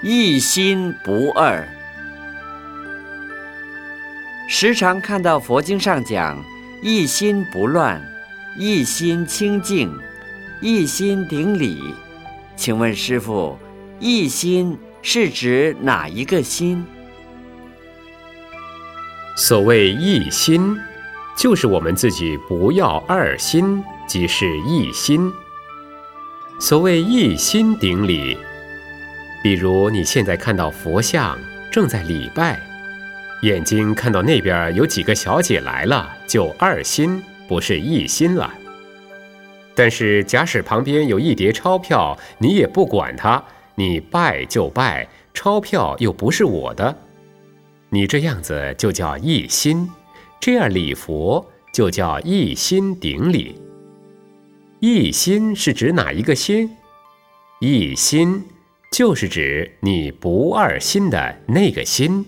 一心不二。时常看到佛经上讲“一心不乱”“一心清净”“一心顶礼”，请问师父，“一心”是指哪一个心？所谓“一心”，就是我们自己不要二心，即是一心。所谓“一心顶礼”。比如你现在看到佛像正在礼拜，眼睛看到那边有几个小姐来了，就二心不是一心了。但是假使旁边有一叠钞票，你也不管它，你拜就拜，钞票又不是我的，你这样子就叫一心，这样礼佛就叫一心顶礼。一心是指哪一个心？一心。就是指你不二心的那个心。